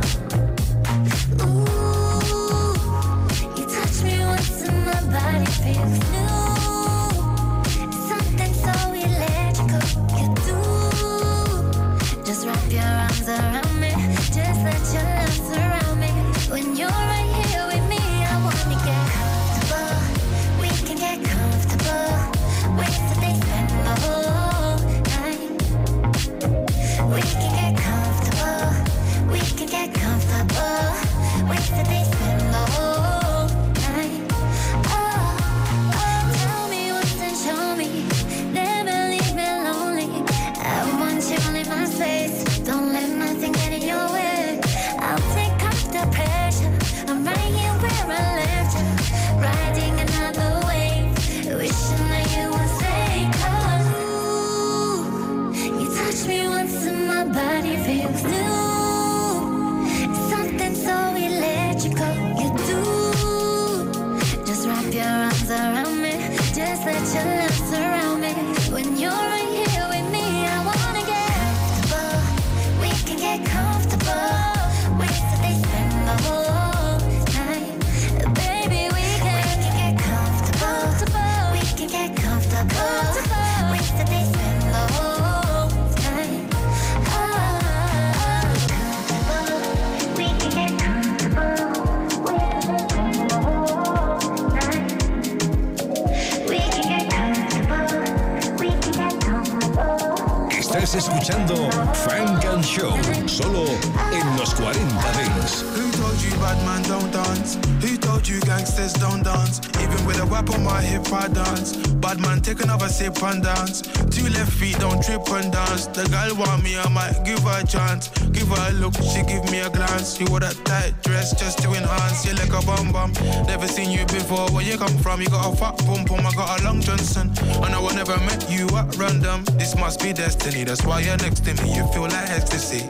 [SPEAKER 11] I
[SPEAKER 3] dance. Bad man, take another sip and dance. Two left feet, don't trip and dance. The girl want me, I might give her a chance. Give her a look, she give me a glance. You wore that tight dress just to enhance. You like a bum bum. Never seen you before. Where you come from? You got a fat pum pum. I got a long Johnson. And I will never met you at random. This must be destiny. That's why you're next to me. You feel like ecstasy.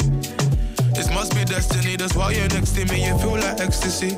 [SPEAKER 3] This must be destiny, that's why you're next to me, you feel like ecstasy.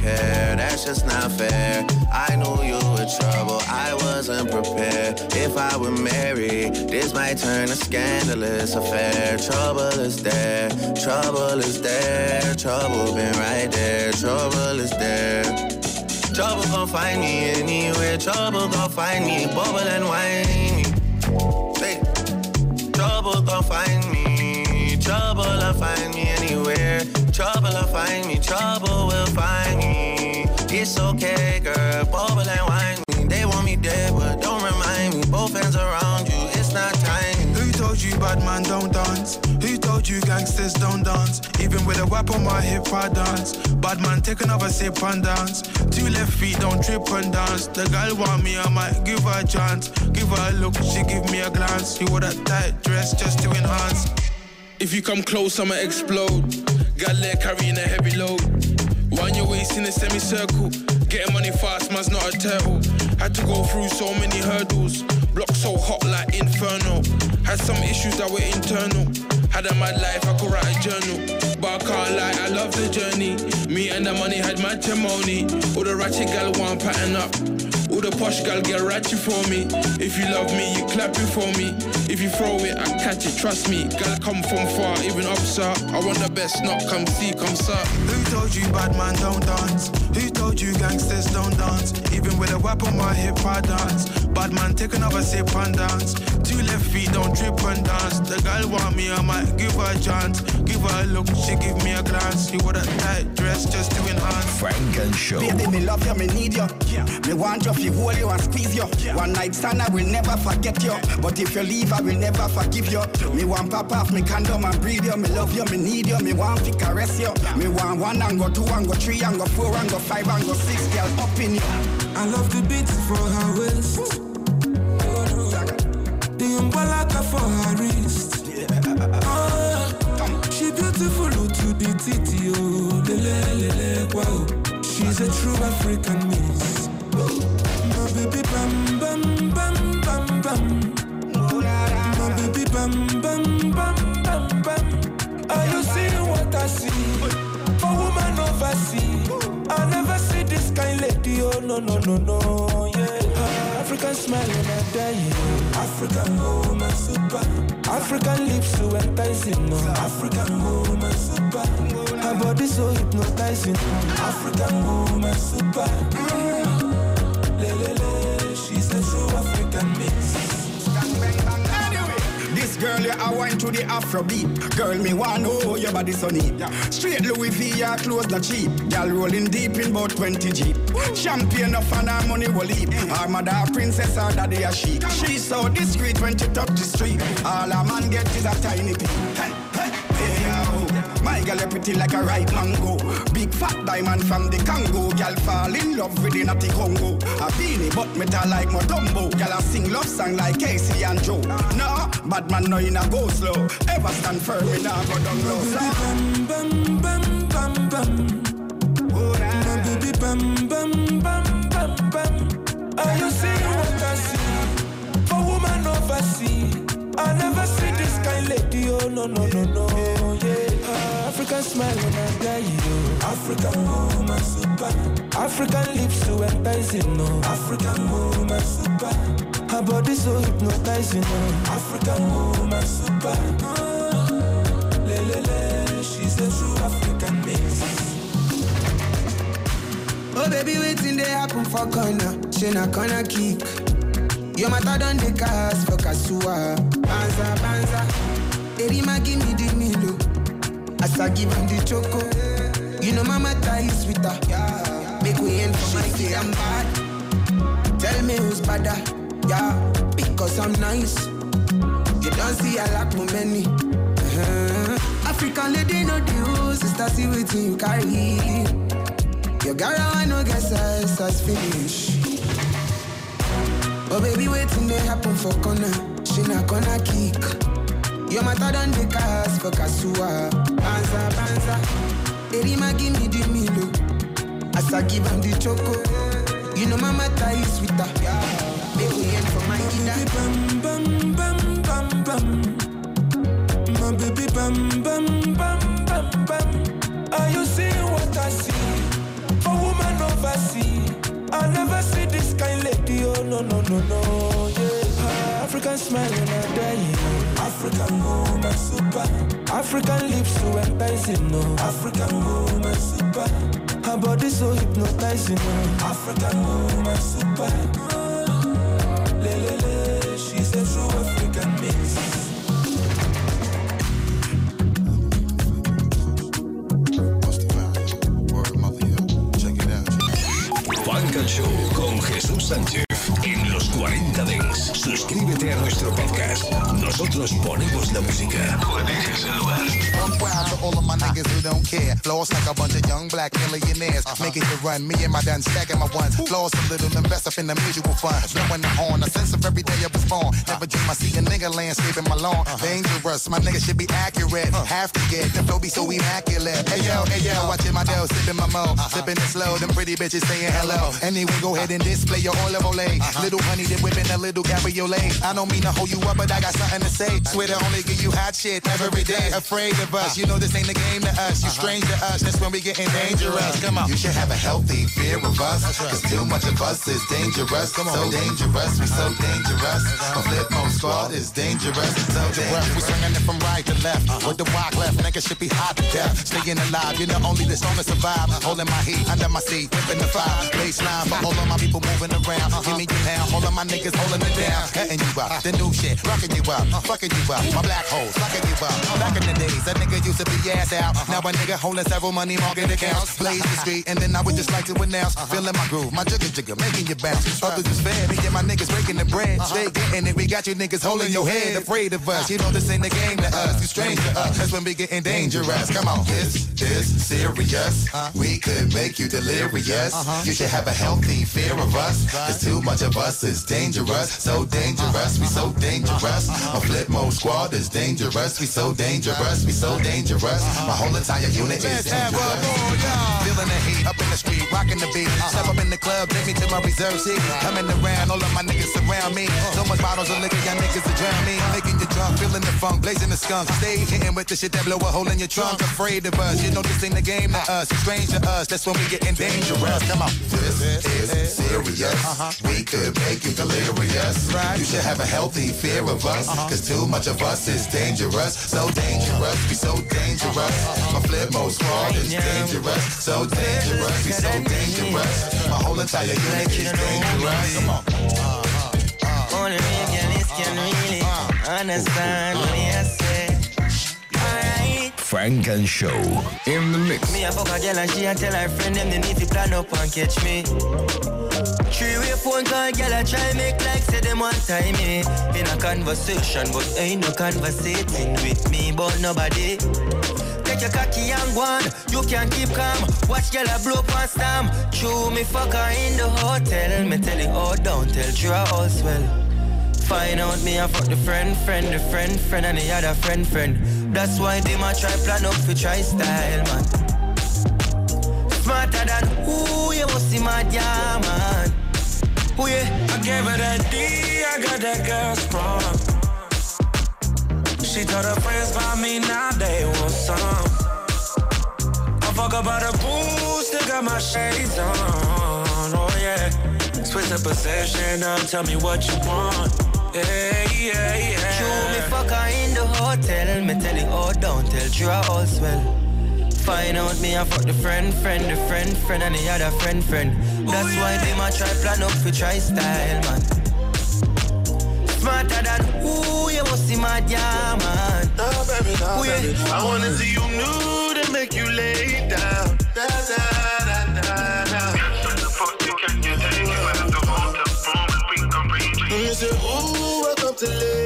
[SPEAKER 2] That's just not fair. I knew you were trouble, I wasn't prepared. If I were married, this might turn a scandalous affair. Trouble is there, trouble is there, trouble been right there, trouble is there. Trouble gon' find me anywhere, trouble gon' find me, bubble and whiny. Hey. Trouble gon' find me, trouble will find me. Trouble will find me, trouble will find me. It's okay, girl, bubble and wine me. They want me dead, but don't remind me. Both hands around you, it's not time. Who told you bad man don't dance? Who told you
[SPEAKER 22] gangsters don't dance? Even with a whip on my hip, I dance. Bad man, take another sip and dance. Two left feet, don't trip and dance. The girl want me, I might give her a chance. Give her a look, she give me a glance. She wore that tight dress just to enhance.
[SPEAKER 23] If you come close, I'ma explode. Got leg carrying a heavy load. Wind your waist in a semicircle. Getting money fast, man's not a turtle. Had to go through so many hurdles. Block so hot like inferno. Had some issues that were internal. Had a mad life, I could write a journal. I can't lie, I love the journey. Me and the money had matrimony. All the ratchet gal want pattern up. All the posh gal get ratchet for me. If you love me, you clap it for me. If you throw it, I catch it, trust me. Gal come from far, even up, sir. I want the best, not come see, come sir.
[SPEAKER 22] Who told you bad man don't dance? Who told you gangsters don't dance? Even with a whip on my hip, I dance. Bad man, take another sip and dance. Two left feet, don't trip and dance. The girl want me, I might give her a chance. Give her a look, she give me a glance. She wore that tight dress just to enhance.
[SPEAKER 1] Funk and Show.
[SPEAKER 24] Baby, me love you, me need you. Yeah. Me want you, fi hold you and squeeze you. Yeah. One night stand, I will never forget you. But if you leave, I will never forgive you. Me want pop off, me condom and breathe you. Me love you, me need you. Me want fi caress you. Me want one and go two and go three and go four and go five and go six, girl, up in you.
[SPEAKER 25] I love the beats for her waist. The umbrella for her wrist. She beautiful to the titty, oh, lele, lele, wow. She's a true African miss. My baby bam bam bam bam bam. My baby bam bam bam bam bam. Are you seeing what I see? For woman overseas, I never see this kind lady. Oh no no no no, yeah. African smile when I die. African woman super. African lips so enticing. No. African woman super. Her body so hypnotizing. African woman super. Mm. Le, le, le. She's a true African mix.
[SPEAKER 24] Girl, you I wine to the Afrobeat. Girl, me want know your body so neat. Straight Louis V, clothes not cheap. Girl rolling deep in about 20 Jeep. Champion of and her money will leap. Her mother princess, her daddy a sheik. She's so discreet when she touch the street. All a man get is a tiny peep. My girl, pretty like a ripe mango. Big fat diamond from the Congo. Girl fall in love with the natty Congo. A beanie, but me tell like Motombo. Girl, I sing love song like Casey and Joe. No, bad man no a go slow. Ever stand firm in a go down low.
[SPEAKER 25] Bam bam bam bam bam. My baby bam bam bam bam bam. Are you seeing what I see? For woman overseas, I never see this kind lady. Oh no no no no, yeah. African smile when I die, yo. African woman super. African lips so enticing, no. African woman super. Her body so hypnotizing, no. African woman super. Ah, le le le, she's a true African mix.
[SPEAKER 26] Oh baby, waiting they happen for corner. She na corner kick. Your matter done the cast for Kasua. Banza, banza. Erima give me the milo. As I give him the choco. You know mama tie is with her. Make we end for my say I'm bad. Tell me who's badder. Yeah, because I'm nice. You don't see I lack my many. Uh-huh. African lady no do sister see wetin you carry. Your girl I no get size, size finish. Oh baby, waiting they happen for corner. She na corner kick. Your matter done the cast for Kasua. Banza, banza. Erima give me the milo. As I give him the choco. You know mama tie is with her. Make we end for my
[SPEAKER 25] baby bam bam bam bam bam. My baby bam bam bam bam bam. Are you seeing what I see? For woman overseas, I never see this kind lady. Oh no no no no, yeah. African smile I die. yeah. African woman super. African lips so enticing, no. African woman super. Her body so hypnotizing, no. African woman super. Le le she's a true African mix.
[SPEAKER 1] Show con Jesús Sánchez en los 40 Dents. Suscríbete a nuestro podcast. nosotros ponemos la música. Juan el lugar.
[SPEAKER 27] Buck wild to all of my niggas who don't care. Floss like a bunch of young black millionaires. Making it run, me and my done stacking my ones. Floss a little, invest up in the mutual funds. Blowing the horn, a sense of every day I was born. Never dream I see a nigga landscaping my lawn. Dangerous, my nigga should be accurate. Have to get the flow be so immaculate. Hey yo, hey yo, watching my dough, sipping my mo. Sipping it slow, them pretty bitches saying hello. Anyway, go ahead and display your olive ole. Little honey, they whipping a little cabriolet. I don't mean to hold you up, but I got something to say. Swear to only give you hot shit every day. Afraid of us, you know this ain't the game to us. You uh-huh. strange to us, that's when we getting dangerous. Come on.
[SPEAKER 28] You should have a healthy fear of us. Cause too much of us is dangerous. Come on. So dangerous, we so dangerous. A Flipmode Squad is dangerous. So dangerous.
[SPEAKER 27] We swinging it from right to left. Uh-huh. With the walk left, nigga should be hot to death. Staying alive, you're the only the strongest survive. Holding my heat under my seat, whipping the fire. Baseline for all of my people moving around. Uh-huh. Give me your pound, all of my niggas holding it down. Cutting you up, the new shit, rocking you up, fucking you up. My black holes, fucking you up. Back in the days, nigga used to be ass out. Uh-huh. Now a nigga holding several money market accounts. Blaze the street, and then I would just like to announce. Uh-huh. Feeling my groove, my jigger jigger, making you bounce. Others is fair, me and my niggas breaking the bread. Uh-huh. Stay getting it, we got you niggas holding your head, afraid of us. You know this ain't the game to us, you strange to us. That's when we getting dangerous. Come on.
[SPEAKER 28] This is serious. We could make you delirious. You should have a healthy fear of us. Cause too much of us is dangerous. So dangerous, we so dangerous. A Flipmode Squad is dangerous. We so dangerous, we so dangerous. My whole entire unit is dangerous.
[SPEAKER 27] Feeling the heat up in the street, rocking the beat. Step up in the club, take me to my reserve seat. Coming around, all of my niggas surround me. So much bottles of liquor, y'all niggas are drown me. Making you drunk, feeling the funk, blazing the skunk. Stay hitting with the shit that blow a hole in your trunk. Afraid of us, you know this ain't the game to us. It's strange to us, that's when we getting dangerous. Come on.
[SPEAKER 28] This is serious. We could make you delirious. You should have a healthy fear of us. Cause too much of us is dangerous. So dangerous, we so dangerous. My Flipmode Squad is dangerous. So dangerous, we so dangerous. My whole entire unit is dangerous. Come on.
[SPEAKER 29] Only real girls can really understand
[SPEAKER 1] Funk and Show.
[SPEAKER 18] In the mix.
[SPEAKER 29] Me a fuck a girl and she tell her friend them they need to plan up and catch me. Three way phone call, girl I try make like say them one time me in a conversation, but ain't no conversating with me, but nobody. Take your cocky and go on, you can keep calm. Watch girl I blow one stamp. Chew me fuck her in the hotel. Me tell it all down, tell draw all swell. Find out me I fuck the friend, friend, the friend, friend, and the other friend, friend. That's why they might try plan up for try style, man. Smarter than who you must see my yeah, man. Who yeah?
[SPEAKER 10] I gave her that D, I got that girl sprung. She told her friends about me, now they want some. I fuck about a boost, still got my shades on. Oh yeah. Switch the position, now tell me what you want. Yeah, yeah, yeah.
[SPEAKER 29] Show me fuck the hotel. Me tell it all down, tell draw all swell. Find out me I fuck the friend, friend, the friend, friend, and the other friend, friend. That's why they might try plan up for try style, man. Smarter than who you must see my diamond. man.
[SPEAKER 10] No, baby, no,
[SPEAKER 29] Who
[SPEAKER 10] baby.
[SPEAKER 29] yeah?
[SPEAKER 10] I wanna see you nude and make you lay down. Da, da, da, da, da. And you say, ooh, welcome to lay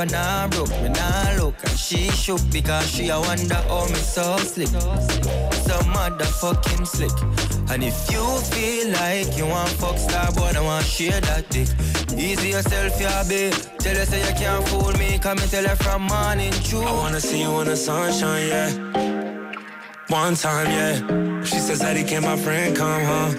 [SPEAKER 29] and I broke me nah look and she shook because she a wonder how me so slick, so motherfucking slick. And if you feel like you want fuck star boy, I want share that dick. Easy yourself, yeah, babe. Tell her say you can't fool me, come and tell her from morning true.
[SPEAKER 10] I wanna see you in the sunshine, yeah. One time, yeah. She says he can my friend come home.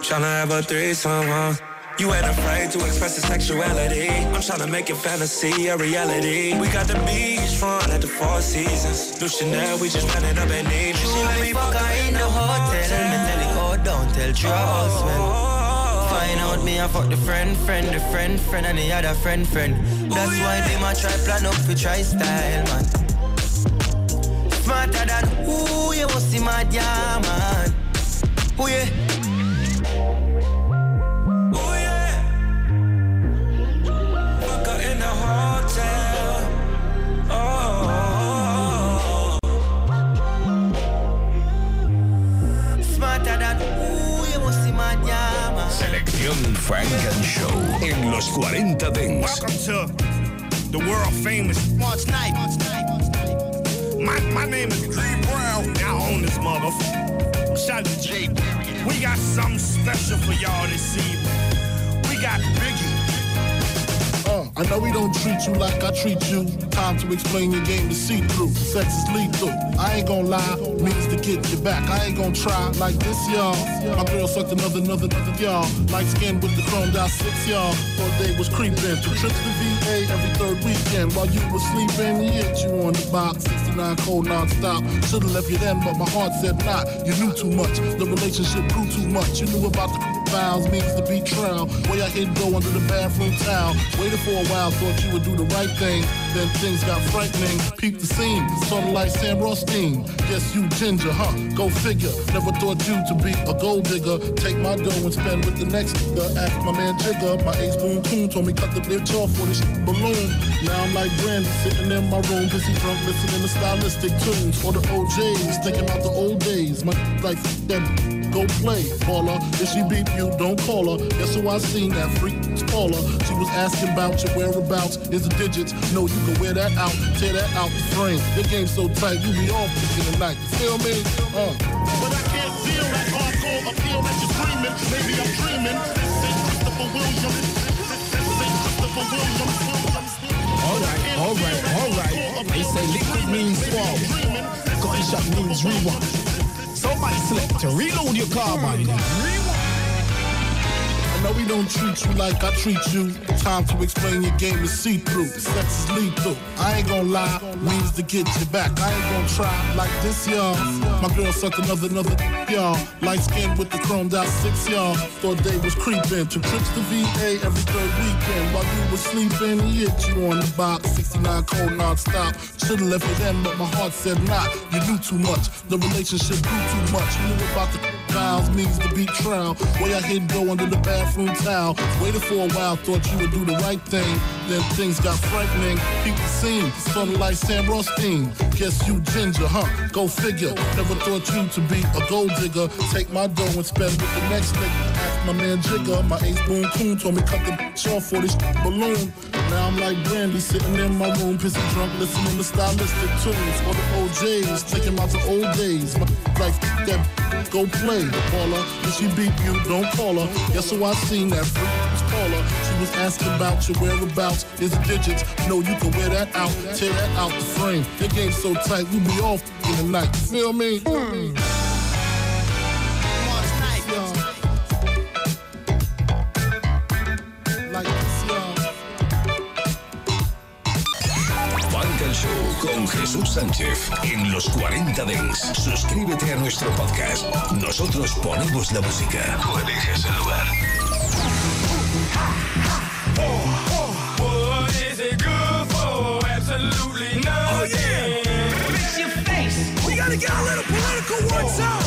[SPEAKER 10] Tryna have a threesome, huh? You ain't afraid to express your sexuality. I'm tryna make your fantasy a reality. We got the beach front at the Four Seasons. New Chanel, we just ran it up and need She let me
[SPEAKER 29] fuck her in the hotel. Me tell it go oh, down, tell draws well. Find out me I fuck the friend, friend, the friend, friend, and the other friend, friend. That's oh, why they might try plan up for try style, man. Smarter than who you must see my oh, yeah, man. Who yeah?
[SPEAKER 1] Selección Funk and Show en los 40 Dance.
[SPEAKER 30] Welcome to the world famous March Night. My, my name is Dre Brown. I own this motherfucker. Shout out to Jay. We got something special for y'all this evening. We got Biggie.
[SPEAKER 31] I know we don't treat you like I treat you. Time to explain your game to see through. Sex is lethal. I ain't gonna lie, means to get you back. I ain't gonna try like this, y'all. My girl sucked another, another, another, y'all. Light skin with the chromed out six, y'all. Thought they was creeping. Two trips to VA every third weekend. While you was sleeping, he hit you on the box. 69 cold non-stop. Should've left you then, but my heart said not. You knew too much. The relationship grew too much. You knew about the vows means to be trial. Way I hit go under the bathroom towel. Waited for a while, thought you would do the right thing. Then things got frightening. Peep the scene, sorta like Sam Rothstein. Guess you ginger, huh? Go figure. Never thought you to be a gold digger. Take my dough and spend with the next nigga. Ask my man Jigger. My ace boom coon told me cut the bitch off for this balloon. Now I'm like Brandy, sitting in my room, busy drunk, listening to stylistic tunes. Or the OJs, thinking about the old days. My like that go play, baller. If she beat you, don't call her. Guess who I seen that freak Paula. She was asking about your whereabouts. Is the digits? No, you can wear that out, tear that out the frame. Your game so tight, you be off in the night. You feel me? Uh.
[SPEAKER 30] But I can't feel that hardcore appeal that you're screaming. Maybe I'm dreaming. This is Christopher Williams. This is Christopher Williams.
[SPEAKER 32] All right, all right, all right. They say liquid means swallow. Gunshot means rewind. Somebody select to reload your carbine.
[SPEAKER 31] I know we don't treat you like I treat you. Time to explain your game is see through. Sex is lethal. I ain't gonna lie, means to get you back. I ain't gonna try like this, y'all. My girl sucked another, another, y'all. Light skin with the chromed out six, y'all. Thought they was creeping. Two trips to VA every third weekend. While you was sleeping, hit you on the box. 69 cold non-stop. Should've left it then, but my heart said not. You knew too much. The relationship grew too much. You knew about the means to be trial. Way I hit go under the bathroom towel. Waited for a while, thought you would do the right thing. Then things got frightening. People seen, something like Sam Rothstein. Guess you ginger, huh? Go figure. Never thought you to be a gold digger. Take my dough and spend with the next nigga. My man Jigger. My ace boom coon told me cut the bitch off for this balloon. Now I'm like Brandy sitting in my room, pissy drunk, listening to stylistic tunes. For the OJs, thinking about the old days. My like that go play, Paula. If she beat you, don't call her. Guess who I seen that Paula. She was asking about your whereabouts. Is digits? No, you can wear that out, tear that out the frame. Your game so tight, you be off in the night. Feel me? Like
[SPEAKER 1] con Jesús Sánchez en los 40 Dents. Suscríbete a nuestro podcast. Nosotros ponemos la música. Tú eliges el lugar.
[SPEAKER 10] Oh yeah. Fix your face. We gotta get a little political one time.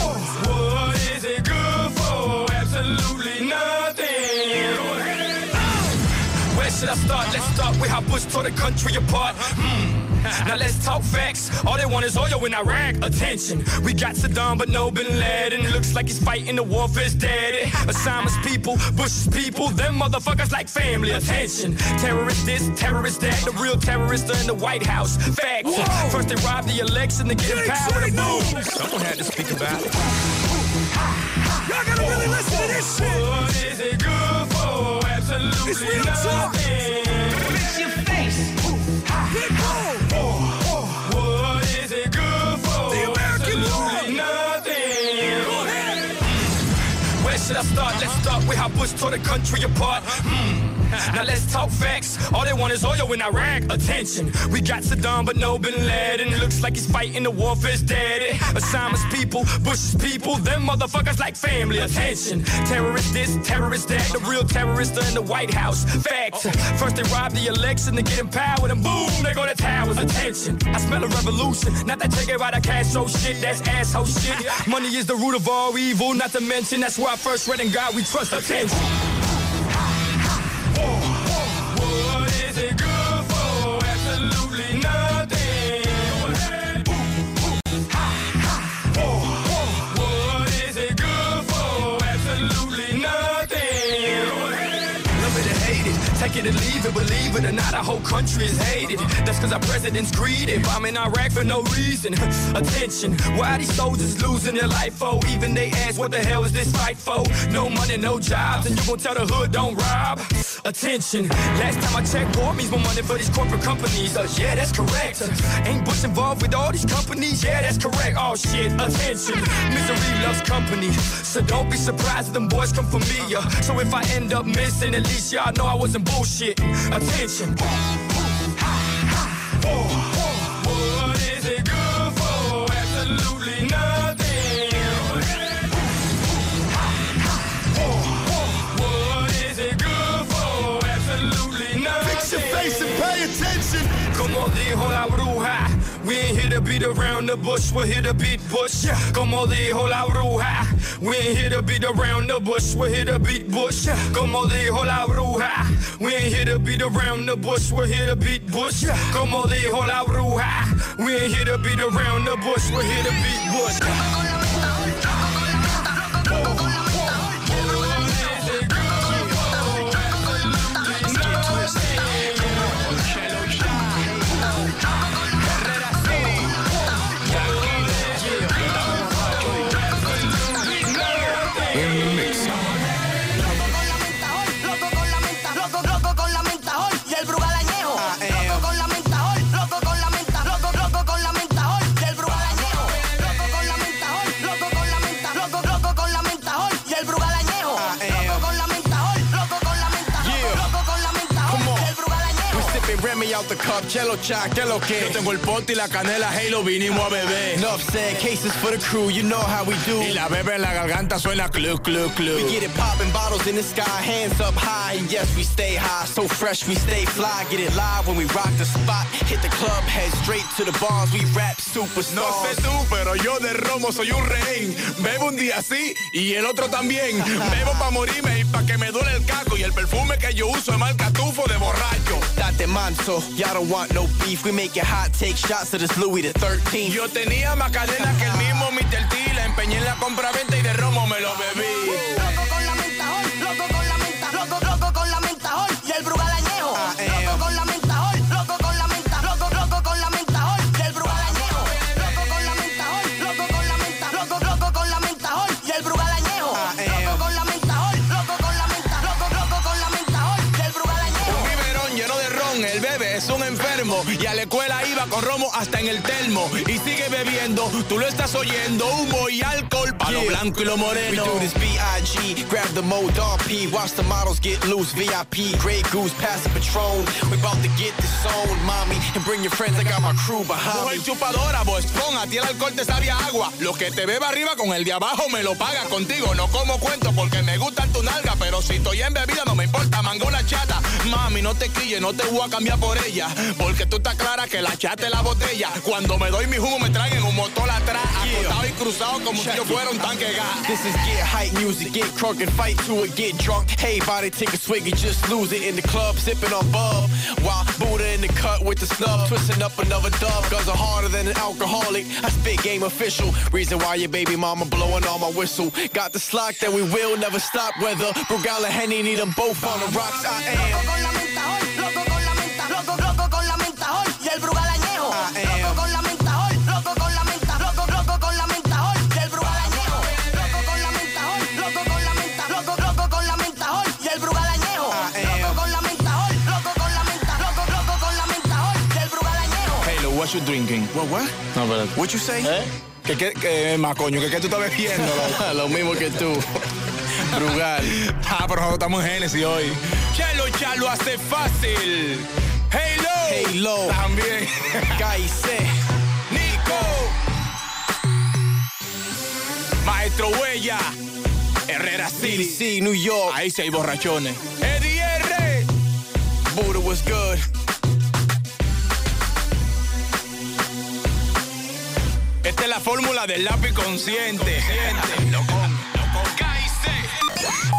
[SPEAKER 10] What is it good for? Absolutely nothing.
[SPEAKER 33] Where should I start? Let's start with how Bush tore the country apart. Hmm. Now let's talk facts. All they want is oil in Iraq. Attention, we got Saddam, but no Bin Laden. Looks like he's fighting the war for his daddy. Osama's people, Bush's people, them motherfuckers like family. Attention, terrorist this, terrorist that. The real terrorists are in the White House. Facts. First they robbed the election to get in power. To boom. Someone had to speak about it.
[SPEAKER 10] Y'all gotta really listen to this shit. What is it good for? Absolutely it's real talk. Fix your face. Big
[SPEAKER 33] What should I start? Let's start with how Bush tore the country apart. Hmm. Now let's talk facts. All they want is oil in Iraq. Attention, we got Saddam, but no Bin Laden. Looks like he's fighting the war for his daddy. Osama's people, Bush's people, them motherfuckers like family. Attention, terrorist this, terrorist that. The real terrorists are in the White House. Facts. First they robbed the election to get in power, and boom, they go to towers. Attention, I smell a revolution. Not that Che Guevara Castro shit, that's asshole shit. Money is the root of all evil, not to mention that's where I first read in God we trust. Attention. Take it or leave it, believe it or not, our whole country is hated. That's cause our president's greedy. In Iraq for no reason. Attention, why these soldiers losing their life for? Even they ask, what the hell is this fight for? No money, no jobs, and you gon' tell the hood don't rob? Attention, last time I checked, war means more money for these corporate companies. Uh, yeah, that's correct. Uh, ain't Bush involved with all these companies? Yeah, that's correct. Oh shit, attention, misery loves company. So don't be surprised if them boys come for me. Uh, so if I end up missing, at least y'all know I wasn't bullshitting. Attention. We ain't here to beat around the bush, we're here to beat bush. Como dijo la bruja, we ain't here to beat around the bush, we're here to beat bush. Como dijo la bruja, we ain't here to beat around the bush, we're here to beat bush. Como dijo la bruja, we ain't here to beat around the bush, we're here to beat bush.
[SPEAKER 17] Cup, Chelo que lo que. Yo tengo el pote y la canela, Halo, vinimos a beber.
[SPEAKER 34] Enough said, cases for the crew, you know how we do.
[SPEAKER 17] Y la bebe en la garganta suena club, club, club.
[SPEAKER 34] We get it poppin', bottles in the sky, hands up high, and yes, we stay high. So fresh, we stay fly. Get it live when we rock the spot. Hit the club, head straight to the bars. We rap superstars.
[SPEAKER 17] No sé tú, pero yo de romo soy un rehén. Bebo un día sí y el otro también. (laughs) Bebo pa' morirme y pa' que me duele el caco. Y el perfume que yo uso es marca tufo de borracho.
[SPEAKER 34] Date manso, y'all don't want no beef. We make it hot, take shots of this Louis the 13.
[SPEAKER 17] Yo tenía más cadena que el mismo Mr. T. La empeñé en la compra-venta y de romo me lo bebí. Hasta en el termo. Y sigue bebiendo, tú lo estás oyendo. Humo y alcohol pa' lo
[SPEAKER 34] Yeah.
[SPEAKER 17] blanco y lo moreno.
[SPEAKER 34] We do this B.I.G. Grab the mode RP. Watch the models get loose. VIP. Grey Goose. Pass the Patron. We about to get this zone, mommy. And bring your friends. I got my crew behind
[SPEAKER 17] Mujer
[SPEAKER 34] me.
[SPEAKER 17] chupadora, Boston, a ti el alcohol te sabe a agua. Lo que te beba arriba con el de abajo me lo paga contigo. No como cuento porque me gusta tu nalga, pero si estoy en bebida no me importa, mango chata. Mami, no te quilles, no te voy a cambiar por ella. Porque tú estás clara que la chata es la botella. Cuando me doy mi me traen un motor atrás, acostado y cruzado como si yo fuera un tanque gas.
[SPEAKER 34] This is get hype music, get crunk and fight to it, get drunk. Hey, body, take a swig and just lose it in the club, sipping on bub. While Buddha in the cut with the snub, twisting up another dub. Guns are harder than an alcoholic. I spit game official. Reason why your baby mama blowing on my whistle. Got the slack that we will never stop. Whether Brugal and Henny need them both on the rocks. I am. Loco con la mentajol, loco con la menta, loco, loco con la mentajol y el Brugal añejo. Loco con la mentajol, loco con la menta, loco, loco con la mentajol y el Brugal añejo. Loco con la mentajol, loco con la menta, loco, loco con la mentajol y el Brugal añejo. Loco con la mentajol, loco con la menta, loco, loco con la mentajol y el Brugal añejo.
[SPEAKER 17] Halo, what you drinking?
[SPEAKER 34] What, what?
[SPEAKER 17] No, espérate.
[SPEAKER 34] What you say?
[SPEAKER 17] ¿Eh? ¿Qué, qué, qué, más coño? ¿Qué, qué tú estás bebiendo?
[SPEAKER 34] Lo mismo que tú. Brugal. (laughs)
[SPEAKER 17] Ah, pero nosotros estamos en Genesis hoy. Chelo, chalo hace fácil. Halo.
[SPEAKER 34] Halo.
[SPEAKER 17] También. (laughs)
[SPEAKER 34] Caicé.
[SPEAKER 17] Nico. Maestro Huella. Herrera City.
[SPEAKER 34] DC, New York.
[SPEAKER 17] Ahí sí hay borrachones. Eddie R.
[SPEAKER 34] Buddha was good.
[SPEAKER 17] Esta es la fórmula del lápiz consciente.